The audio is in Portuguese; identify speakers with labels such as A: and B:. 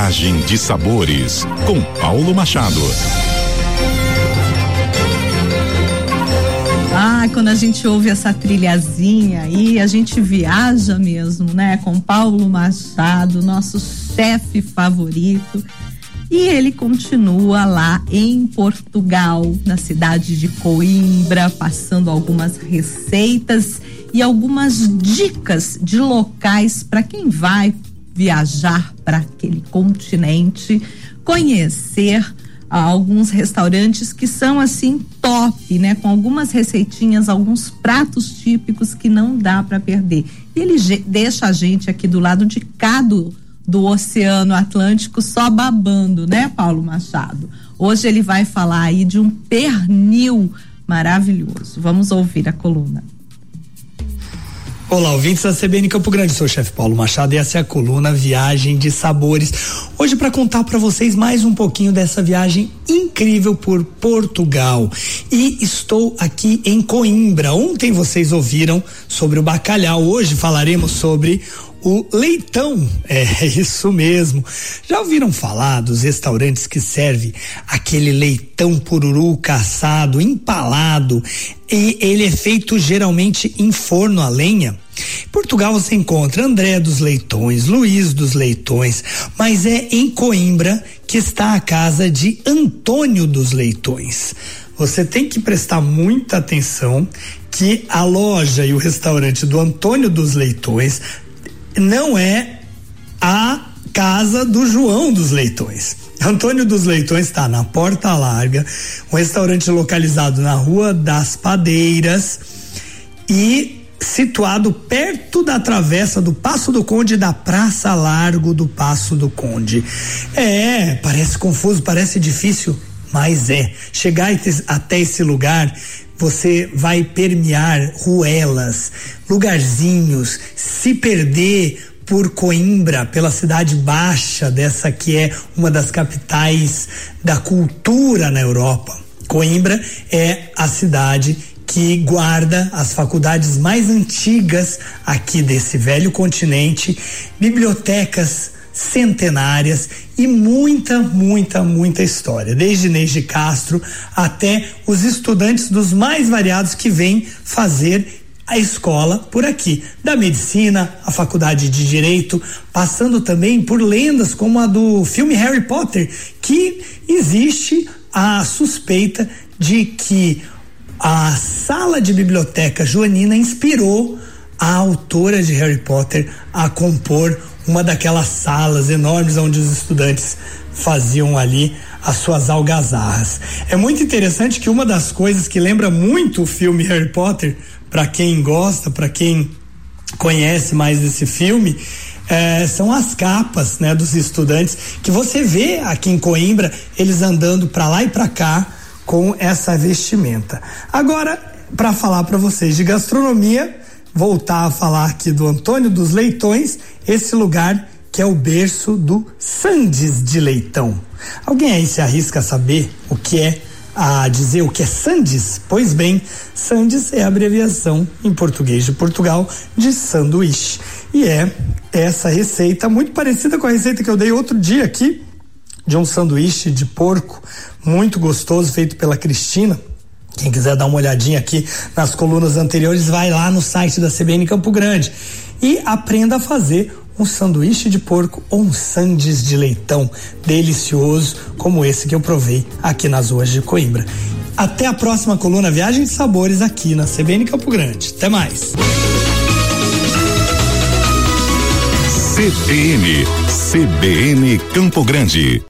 A: Viagem de Sabores, com Paulo Machado.
B: Ah, quando a gente ouve essa trilhazinha aí, a gente viaja mesmo, né? Com Paulo Machado, nosso chefe favorito. E ele continua lá em Portugal, na cidade de Coimbra, passando algumas receitas e algumas dicas de locais para quem vai viajar para aquele continente, conhecer ah, alguns restaurantes que são assim top, né? Com algumas receitinhas, alguns pratos típicos que não dá para perder. E ele deixa a gente aqui do lado de cá do, do Oceano Atlântico só babando, né, Paulo Machado? Hoje ele vai falar aí de um pernil maravilhoso. Vamos ouvir a coluna.
C: Olá, ouvintes da CBN Campo Grande, sou o chefe Paulo Machado e essa é a coluna Viagem de Sabores. Hoje para contar para vocês mais um pouquinho dessa viagem incrível por Portugal. E estou aqui em Coimbra. Ontem vocês ouviram sobre o bacalhau, hoje falaremos sobre o leitão. É isso mesmo. Já ouviram falar dos restaurantes que servem aquele leitão pururu caçado, empalado e ele é feito geralmente em forno a lenha? Portugal você encontra André dos Leitões, Luiz dos Leitões, mas é em Coimbra que está a casa de Antônio dos Leitões. Você tem que prestar muita atenção que a loja e o restaurante do Antônio dos Leitões não é a casa do João dos Leitões. Antônio dos Leitões está na Porta Larga, um restaurante localizado na Rua das Padeiras e situado perto da travessa do Passo do Conde da Praça Largo do Passo do Conde. É, parece confuso, parece difícil, mas é. Chegar até esse lugar você vai permear ruelas, lugarzinhos, se perder por Coimbra, pela cidade baixa, dessa que é uma das capitais da cultura na Europa. Coimbra é a cidade que guarda as faculdades mais antigas aqui desse velho continente, bibliotecas centenárias e muita, muita, muita história, desde Inês de Castro até os estudantes dos mais variados que vêm fazer a escola por aqui, da medicina, a faculdade de direito, passando também por lendas como a do filme Harry Potter, que existe a suspeita de que a sala de biblioteca joanina inspirou a autora de Harry Potter a compor uma daquelas salas enormes onde os estudantes faziam ali as suas algazarras. É muito interessante que uma das coisas que lembra muito o filme Harry Potter, para quem gosta, para quem conhece mais esse filme, é, são as capas né, dos estudantes que você vê aqui em Coimbra eles andando para lá e para cá com essa vestimenta. Agora, para falar para vocês de gastronomia, voltar a falar aqui do Antônio dos Leitões, esse lugar que é o berço do Sandes de Leitão. Alguém aí se arrisca a saber o que é a dizer o que é Sandes? Pois bem, Sandes é a abreviação em português de Portugal de sanduíche. E é essa receita muito parecida com a receita que eu dei outro dia aqui de um sanduíche de porco muito gostoso feito pela Cristina quem quiser dar uma olhadinha aqui nas colunas anteriores, vai lá no site da CBN Campo Grande e aprenda a fazer um sanduíche de porco ou um sandes de leitão delicioso, como esse que eu provei aqui nas ruas de Coimbra. Até a próxima coluna Viagem de Sabores aqui na CBN Campo Grande. Até mais.
A: CBN, CBN Campo Grande.